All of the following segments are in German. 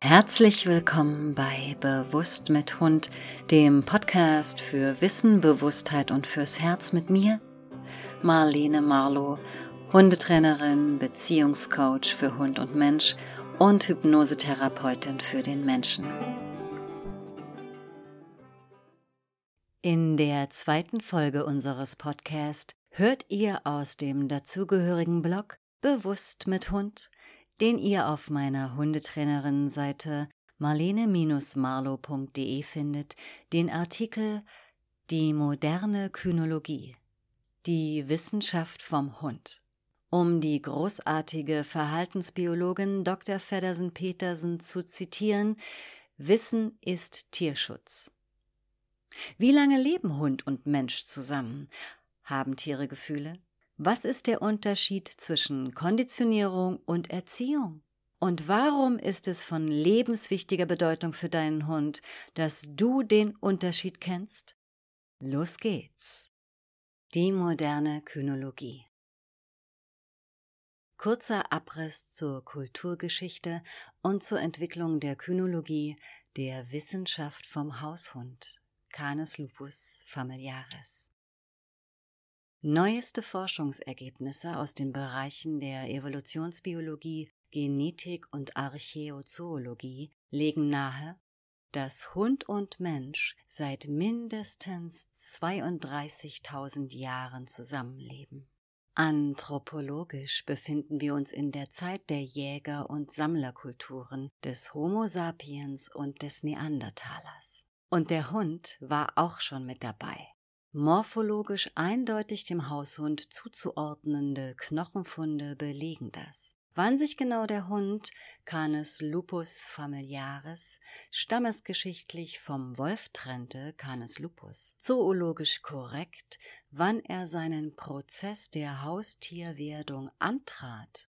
Herzlich willkommen bei Bewusst mit Hund, dem Podcast für Wissen, Bewusstheit und fürs Herz mit mir, Marlene Marlow, Hundetrainerin, Beziehungscoach für Hund und Mensch und Hypnosetherapeutin für den Menschen. In der zweiten Folge unseres Podcasts hört ihr aus dem dazugehörigen Blog Bewusst mit Hund den ihr auf meiner Hundetrainerin-Seite marlene-marlow.de findet, den Artikel Die moderne Kynologie. Die Wissenschaft vom Hund. Um die großartige Verhaltensbiologin Dr. Feddersen Petersen zu zitieren, Wissen ist Tierschutz. Wie lange leben Hund und Mensch zusammen? Haben Tiere Gefühle? Was ist der Unterschied zwischen Konditionierung und Erziehung? Und warum ist es von lebenswichtiger Bedeutung für deinen Hund, dass du den Unterschied kennst? Los geht's. Die moderne Kynologie. Kurzer Abriss zur Kulturgeschichte und zur Entwicklung der Kynologie, der Wissenschaft vom Haushund, Canis lupus familiaris. Neueste Forschungsergebnisse aus den Bereichen der Evolutionsbiologie, Genetik und Archäozoologie legen nahe, dass Hund und Mensch seit mindestens 32.000 Jahren zusammenleben. Anthropologisch befinden wir uns in der Zeit der Jäger- und Sammlerkulturen des Homo sapiens und des Neandertalers. Und der Hund war auch schon mit dabei. Morphologisch eindeutig dem Haushund zuzuordnende Knochenfunde belegen das. Wann sich genau der Hund Canis lupus familiaris stammesgeschichtlich vom Wolf trennte, Canis lupus, zoologisch korrekt, wann er seinen Prozess der Haustierwerdung antrat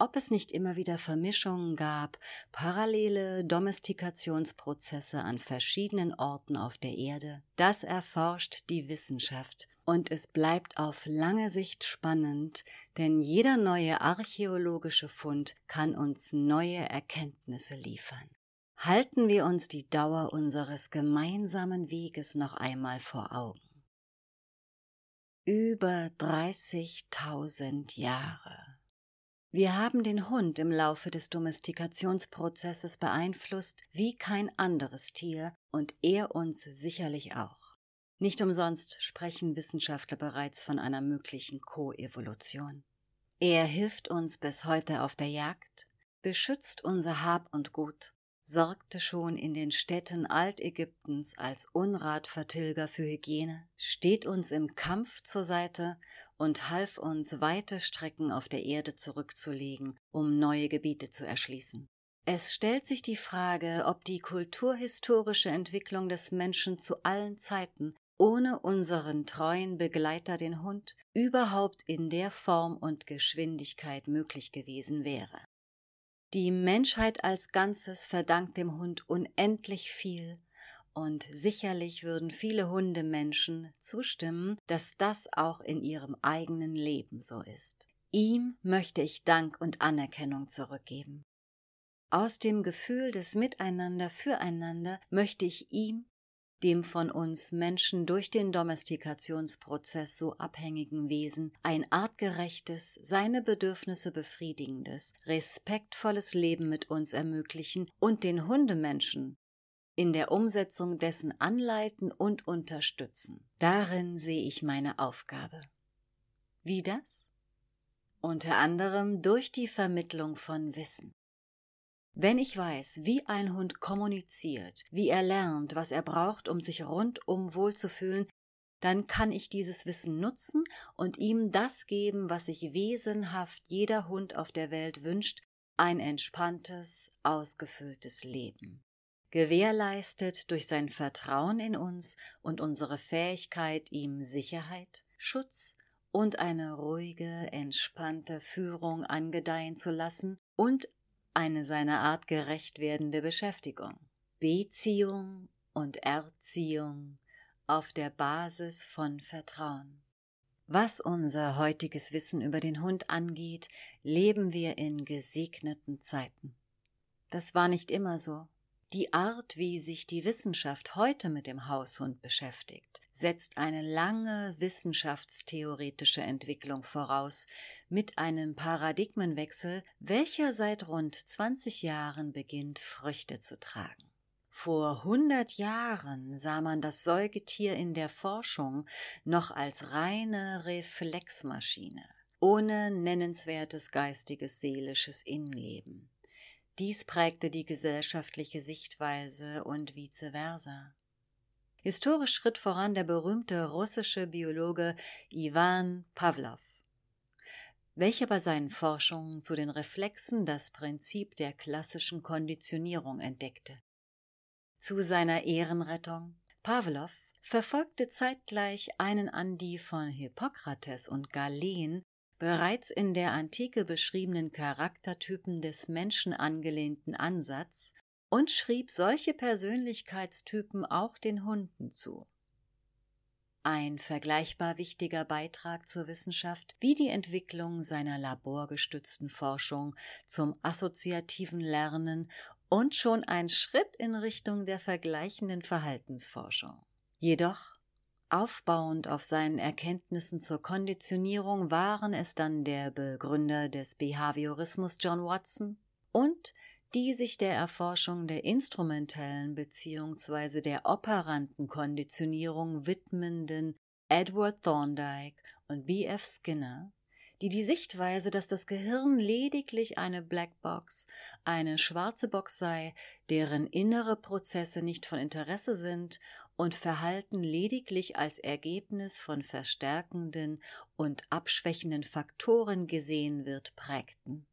ob es nicht immer wieder Vermischungen gab, parallele Domestikationsprozesse an verschiedenen Orten auf der Erde, das erforscht die Wissenschaft, und es bleibt auf lange Sicht spannend, denn jeder neue archäologische Fund kann uns neue Erkenntnisse liefern. Halten wir uns die Dauer unseres gemeinsamen Weges noch einmal vor Augen. Über 30.000 Jahre. Wir haben den Hund im Laufe des Domestikationsprozesses beeinflusst wie kein anderes Tier und er uns sicherlich auch. Nicht umsonst sprechen Wissenschaftler bereits von einer möglichen Koevolution. Er hilft uns bis heute auf der Jagd, beschützt unser Hab und Gut, sorgte schon in den Städten Altägyptens als Unratvertilger für Hygiene, steht uns im Kampf zur Seite und half uns weite Strecken auf der Erde zurückzulegen, um neue Gebiete zu erschließen. Es stellt sich die Frage, ob die kulturhistorische Entwicklung des Menschen zu allen Zeiten ohne unseren treuen Begleiter den Hund überhaupt in der Form und Geschwindigkeit möglich gewesen wäre. Die Menschheit als Ganzes verdankt dem Hund unendlich viel, und sicherlich würden viele Hundemenschen zustimmen, dass das auch in ihrem eigenen Leben so ist. Ihm möchte ich Dank und Anerkennung zurückgeben. Aus dem Gefühl des Miteinander füreinander möchte ich ihm dem von uns Menschen durch den Domestikationsprozess so abhängigen Wesen ein artgerechtes, seine Bedürfnisse befriedigendes, respektvolles Leben mit uns ermöglichen und den Hundemenschen in der Umsetzung dessen anleiten und unterstützen. Darin sehe ich meine Aufgabe. Wie das? Unter anderem durch die Vermittlung von Wissen. Wenn ich weiß, wie ein Hund kommuniziert, wie er lernt, was er braucht, um sich rundum wohlzufühlen, dann kann ich dieses Wissen nutzen und ihm das geben, was sich wesenhaft jeder Hund auf der Welt wünscht, ein entspanntes, ausgefülltes Leben. Gewährleistet durch sein Vertrauen in uns und unsere Fähigkeit, ihm Sicherheit, Schutz und eine ruhige, entspannte Führung angedeihen zu lassen und eine seiner Art gerecht werdende Beschäftigung. Beziehung und Erziehung auf der Basis von Vertrauen. Was unser heutiges Wissen über den Hund angeht, leben wir in gesegneten Zeiten. Das war nicht immer so. Die Art, wie sich die Wissenschaft heute mit dem Haushund beschäftigt, setzt eine lange wissenschaftstheoretische Entwicklung voraus mit einem Paradigmenwechsel, welcher seit rund 20 Jahren beginnt, Früchte zu tragen. Vor hundert Jahren sah man das Säugetier in der Forschung noch als reine Reflexmaschine, ohne nennenswertes geistiges seelisches Innenleben. Dies prägte die gesellschaftliche Sichtweise und vice versa. Historisch schritt voran der berühmte russische Biologe Iwan Pawlow, welcher bei seinen Forschungen zu den Reflexen das Prinzip der klassischen Konditionierung entdeckte zu seiner Ehrenrettung. Pawlow verfolgte zeitgleich einen an die von Hippokrates und Galen bereits in der Antike beschriebenen Charaktertypen des Menschen angelehnten Ansatz und schrieb solche Persönlichkeitstypen auch den Hunden zu. Ein vergleichbar wichtiger Beitrag zur Wissenschaft wie die Entwicklung seiner laborgestützten Forschung zum assoziativen Lernen und schon ein Schritt in Richtung der vergleichenden Verhaltensforschung. Jedoch, aufbauend auf seinen Erkenntnissen zur Konditionierung waren es dann der Begründer des Behaviorismus John Watson und die sich der Erforschung der instrumentellen bzw. der operanten Konditionierung widmenden Edward Thorndike und B. F. Skinner, die die Sichtweise, dass das Gehirn lediglich eine Blackbox, eine schwarze Box sei, deren innere Prozesse nicht von Interesse sind und Verhalten lediglich als Ergebnis von verstärkenden und abschwächenden Faktoren gesehen wird, prägten.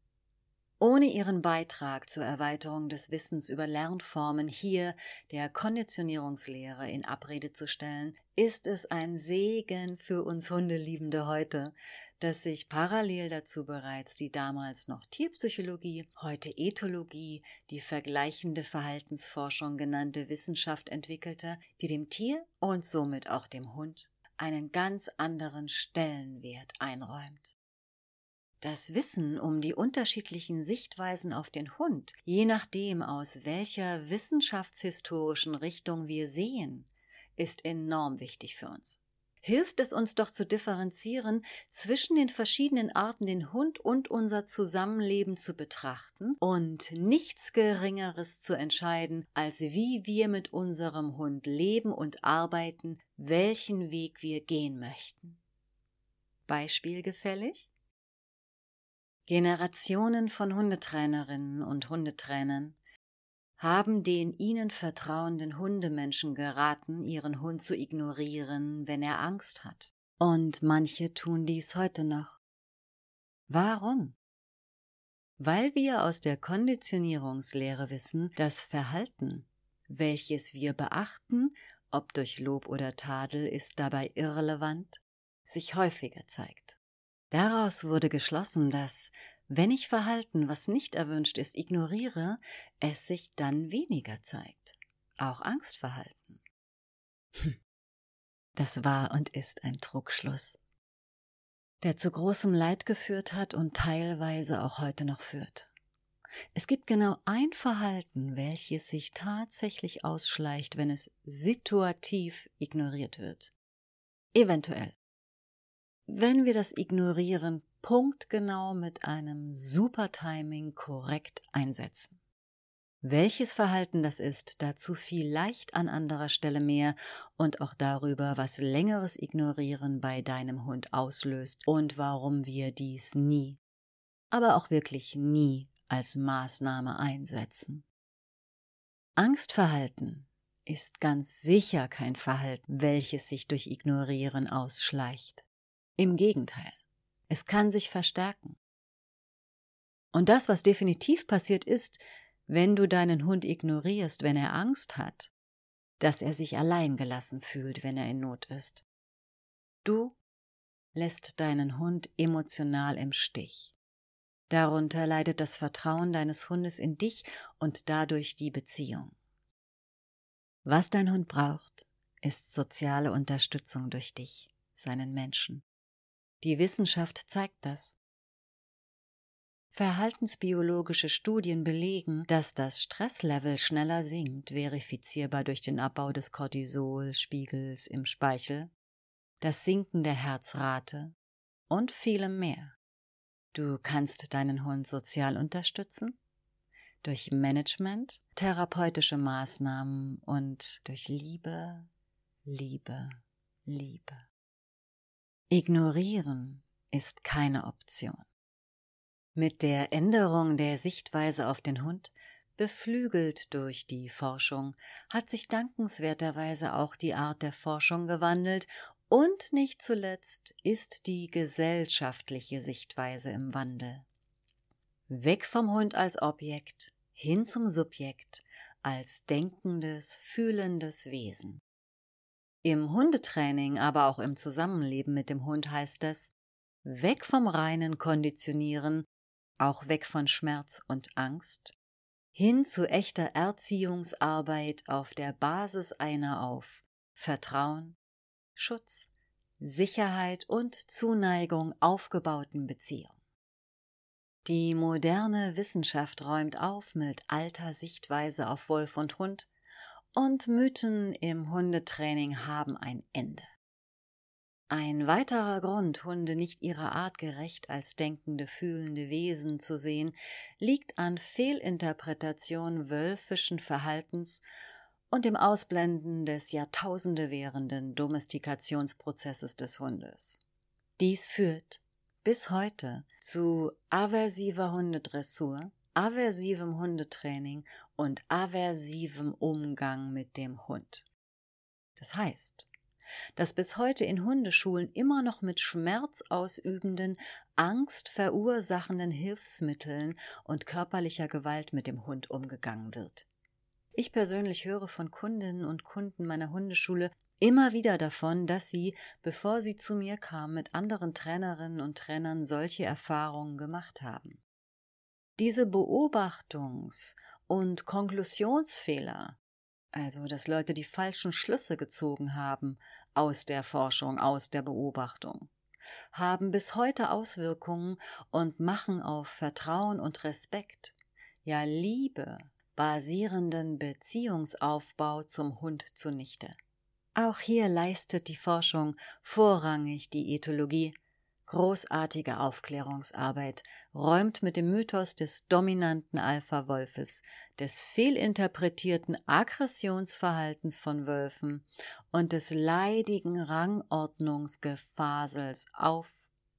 Ohne ihren Beitrag zur Erweiterung des Wissens über Lernformen hier der Konditionierungslehre in Abrede zu stellen, ist es ein Segen für uns Hundeliebende heute, dass sich parallel dazu bereits die damals noch Tierpsychologie, heute Ethologie, die vergleichende Verhaltensforschung genannte Wissenschaft entwickelte, die dem Tier und somit auch dem Hund einen ganz anderen Stellenwert einräumt. Das Wissen um die unterschiedlichen Sichtweisen auf den Hund, je nachdem aus welcher wissenschaftshistorischen Richtung wir sehen, ist enorm wichtig für uns hilft es uns doch zu differenzieren zwischen den verschiedenen Arten, den Hund und unser Zusammenleben zu betrachten und nichts Geringeres zu entscheiden, als wie wir mit unserem Hund leben und arbeiten, welchen Weg wir gehen möchten. Beispiel gefällig? Generationen von Hundetrainerinnen und Hundetrainern haben den ihnen vertrauenden Hundemenschen geraten, ihren Hund zu ignorieren, wenn er Angst hat. Und manche tun dies heute noch. Warum? Weil wir aus der Konditionierungslehre wissen, dass Verhalten, welches wir beachten, ob durch Lob oder Tadel, ist dabei irrelevant, sich häufiger zeigt. Daraus wurde geschlossen, dass wenn ich Verhalten, was nicht erwünscht ist, ignoriere, es sich dann weniger zeigt. Auch Angstverhalten. Hm. Das war und ist ein Trugschluss, der zu großem Leid geführt hat und teilweise auch heute noch führt. Es gibt genau ein Verhalten, welches sich tatsächlich ausschleicht, wenn es situativ ignoriert wird. Eventuell. Wenn wir das Ignorieren punktgenau mit einem super Timing korrekt einsetzen. Welches Verhalten das ist, dazu vielleicht an anderer Stelle mehr und auch darüber, was längeres Ignorieren bei deinem Hund auslöst und warum wir dies nie, aber auch wirklich nie als Maßnahme einsetzen. Angstverhalten ist ganz sicher kein Verhalten, welches sich durch Ignorieren ausschleicht. Im Gegenteil. Es kann sich verstärken. Und das, was definitiv passiert ist, wenn du deinen Hund ignorierst, wenn er Angst hat, dass er sich allein gelassen fühlt, wenn er in Not ist. Du lässt deinen Hund emotional im Stich. Darunter leidet das Vertrauen deines Hundes in dich und dadurch die Beziehung. Was dein Hund braucht, ist soziale Unterstützung durch dich, seinen Menschen. Die Wissenschaft zeigt das. Verhaltensbiologische Studien belegen, dass das Stresslevel schneller sinkt, verifizierbar durch den Abbau des Cortisolspiegels im Speichel, das Sinken der Herzrate und vielem mehr. Du kannst deinen Hund sozial unterstützen, durch Management, therapeutische Maßnahmen und durch Liebe, Liebe, Liebe. Ignorieren ist keine Option. Mit der Änderung der Sichtweise auf den Hund, beflügelt durch die Forschung, hat sich dankenswerterweise auch die Art der Forschung gewandelt und nicht zuletzt ist die gesellschaftliche Sichtweise im Wandel. Weg vom Hund als Objekt hin zum Subjekt als denkendes, fühlendes Wesen. Im Hundetraining, aber auch im Zusammenleben mit dem Hund heißt es, weg vom reinen Konditionieren auch weg von Schmerz und Angst, hin zu echter Erziehungsarbeit auf der Basis einer auf Vertrauen, Schutz, Sicherheit und Zuneigung aufgebauten Beziehung. Die moderne Wissenschaft räumt auf mit alter Sichtweise auf Wolf und Hund, und Mythen im Hundetraining haben ein Ende. Ein weiterer Grund, Hunde nicht ihrer Art gerecht als denkende, fühlende Wesen zu sehen, liegt an Fehlinterpretation wölfischen Verhaltens und dem Ausblenden des Jahrtausende währenden Domestikationsprozesses des Hundes. Dies führt bis heute zu aversiver Hundedressur, aversivem Hundetraining und aversivem Umgang mit dem Hund. Das heißt, dass bis heute in Hundeschulen immer noch mit schmerzausübenden, angstverursachenden Hilfsmitteln und körperlicher Gewalt mit dem Hund umgegangen wird. Ich persönlich höre von Kundinnen und Kunden meiner Hundeschule immer wieder davon, dass sie, bevor sie zu mir kamen, mit anderen Trainerinnen und Trainern solche Erfahrungen gemacht haben. Diese Beobachtungs- und Konklusionsfehler also dass Leute die falschen Schlüsse gezogen haben aus der Forschung, aus der Beobachtung, haben bis heute Auswirkungen und machen auf Vertrauen und Respekt, ja Liebe basierenden Beziehungsaufbau zum Hund zunichte. Auch hier leistet die Forschung vorrangig die Ethologie Großartige Aufklärungsarbeit räumt mit dem Mythos des dominanten Alpha-Wolfes, des fehlinterpretierten Aggressionsverhaltens von Wölfen und des leidigen Rangordnungsgefasels auf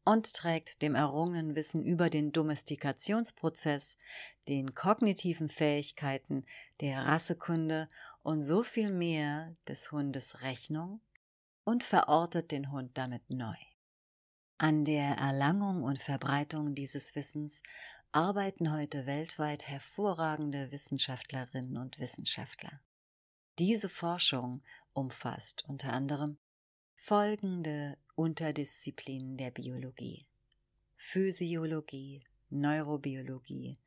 und trägt dem errungenen Wissen über den Domestikationsprozess, den kognitiven Fähigkeiten, der Rassekunde und so viel mehr des Hundes Rechnung und verortet den Hund damit neu. An der Erlangung und Verbreitung dieses Wissens arbeiten heute weltweit hervorragende Wissenschaftlerinnen und Wissenschaftler. Diese Forschung umfasst unter anderem folgende Unterdisziplinen der Biologie Physiologie, Neurobiologie,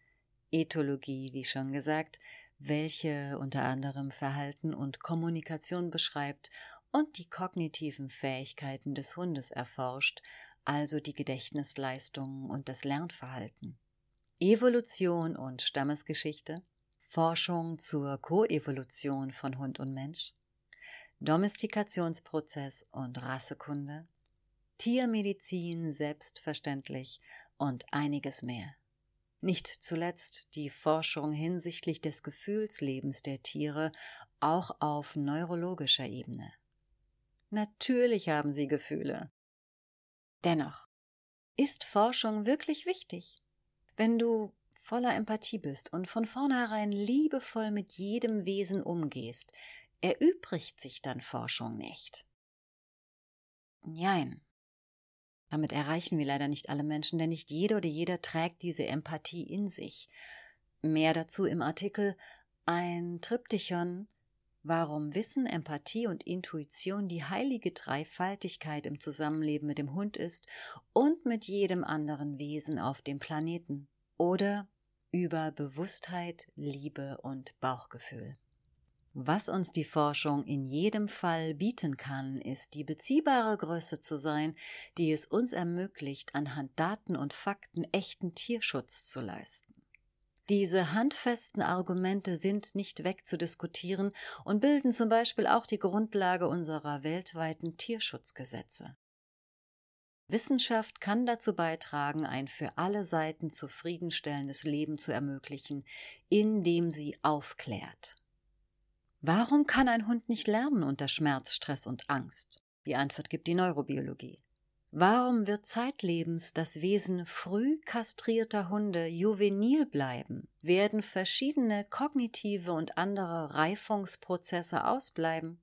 Ethologie, wie schon gesagt, welche unter anderem Verhalten und Kommunikation beschreibt und die kognitiven Fähigkeiten des Hundes erforscht, also die Gedächtnisleistungen und das Lernverhalten. Evolution und Stammesgeschichte, Forschung zur Koevolution von Hund und Mensch, Domestikationsprozess und Rassekunde, Tiermedizin selbstverständlich und einiges mehr. Nicht zuletzt die Forschung hinsichtlich des Gefühlslebens der Tiere auch auf neurologischer Ebene. Natürlich haben sie Gefühle, Dennoch ist Forschung wirklich wichtig. Wenn du voller Empathie bist und von vornherein liebevoll mit jedem Wesen umgehst, erübrigt sich dann Forschung nicht. Nein. Damit erreichen wir leider nicht alle Menschen, denn nicht jeder oder jeder trägt diese Empathie in sich. Mehr dazu im Artikel Ein Triptychon warum Wissen, Empathie und Intuition die heilige Dreifaltigkeit im Zusammenleben mit dem Hund ist und mit jedem anderen Wesen auf dem Planeten oder über Bewusstheit, Liebe und Bauchgefühl. Was uns die Forschung in jedem Fall bieten kann, ist die beziehbare Größe zu sein, die es uns ermöglicht, anhand Daten und Fakten echten Tierschutz zu leisten. Diese handfesten Argumente sind nicht wegzudiskutieren und bilden zum Beispiel auch die Grundlage unserer weltweiten Tierschutzgesetze. Wissenschaft kann dazu beitragen, ein für alle Seiten zufriedenstellendes Leben zu ermöglichen, indem sie aufklärt. Warum kann ein Hund nicht lernen unter Schmerz, Stress und Angst? Die Antwort gibt die Neurobiologie. Warum wird zeitlebens das Wesen früh kastrierter Hunde juvenil bleiben? Werden verschiedene kognitive und andere Reifungsprozesse ausbleiben?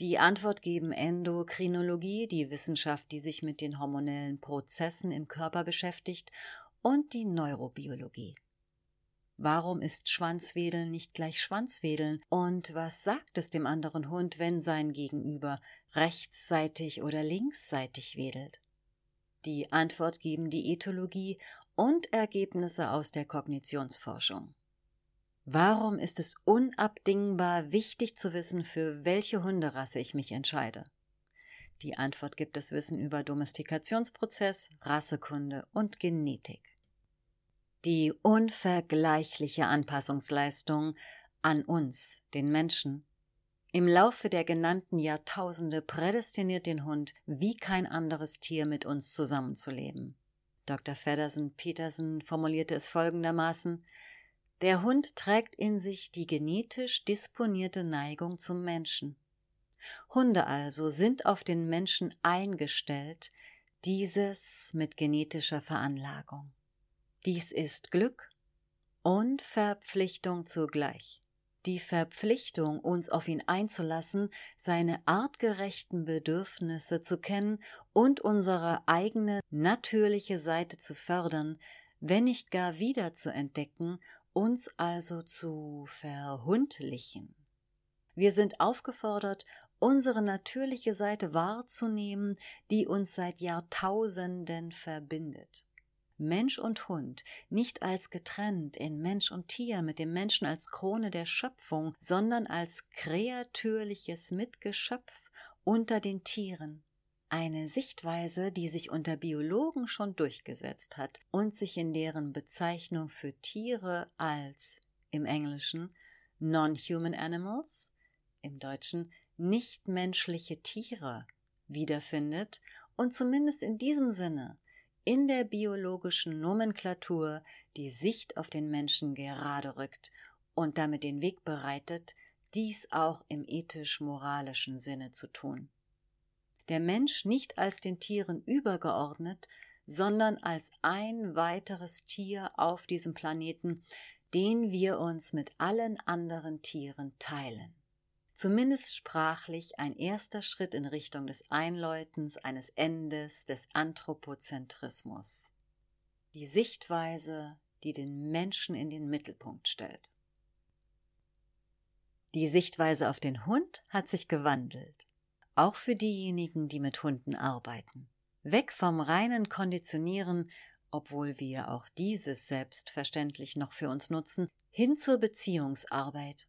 Die Antwort geben Endokrinologie, die Wissenschaft, die sich mit den hormonellen Prozessen im Körper beschäftigt, und die Neurobiologie. Warum ist Schwanzwedeln nicht gleich Schwanzwedeln? Und was sagt es dem anderen Hund, wenn sein Gegenüber rechtsseitig oder linksseitig wedelt? Die Antwort geben die Ethologie und Ergebnisse aus der Kognitionsforschung. Warum ist es unabdingbar wichtig zu wissen, für welche Hunderasse ich mich entscheide? Die Antwort gibt das Wissen über Domestikationsprozess, Rassekunde und Genetik die unvergleichliche Anpassungsleistung an uns, den Menschen, im Laufe der genannten Jahrtausende prädestiniert den Hund wie kein anderes Tier mit uns zusammenzuleben. Dr. Feddersen Petersen formulierte es folgendermaßen Der Hund trägt in sich die genetisch disponierte Neigung zum Menschen. Hunde also sind auf den Menschen eingestellt, dieses mit genetischer Veranlagung. Dies ist Glück und Verpflichtung zugleich. Die Verpflichtung, uns auf ihn einzulassen, seine artgerechten Bedürfnisse zu kennen und unsere eigene natürliche Seite zu fördern, wenn nicht gar wieder zu entdecken, uns also zu verhundlichen. Wir sind aufgefordert, unsere natürliche Seite wahrzunehmen, die uns seit Jahrtausenden verbindet. Mensch und Hund nicht als getrennt in Mensch und Tier mit dem Menschen als Krone der Schöpfung, sondern als kreatürliches Mitgeschöpf unter den Tieren. Eine Sichtweise, die sich unter Biologen schon durchgesetzt hat und sich in deren Bezeichnung für Tiere als im Englischen Non-Human Animals, im Deutschen nichtmenschliche Tiere wiederfindet und zumindest in diesem Sinne in der biologischen Nomenklatur die Sicht auf den Menschen gerade rückt und damit den Weg bereitet, dies auch im ethisch-moralischen Sinne zu tun. Der Mensch nicht als den Tieren übergeordnet, sondern als ein weiteres Tier auf diesem Planeten, den wir uns mit allen anderen Tieren teilen zumindest sprachlich ein erster Schritt in Richtung des Einläutens eines Endes des Anthropozentrismus. Die Sichtweise, die den Menschen in den Mittelpunkt stellt. Die Sichtweise auf den Hund hat sich gewandelt, auch für diejenigen, die mit Hunden arbeiten. Weg vom reinen Konditionieren, obwohl wir auch dieses selbstverständlich noch für uns nutzen, hin zur Beziehungsarbeit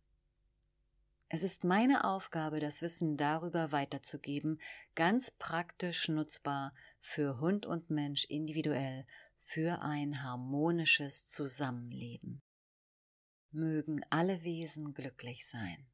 es ist meine Aufgabe, das Wissen darüber weiterzugeben, ganz praktisch nutzbar für Hund und Mensch individuell, für ein harmonisches Zusammenleben. Mögen alle Wesen glücklich sein.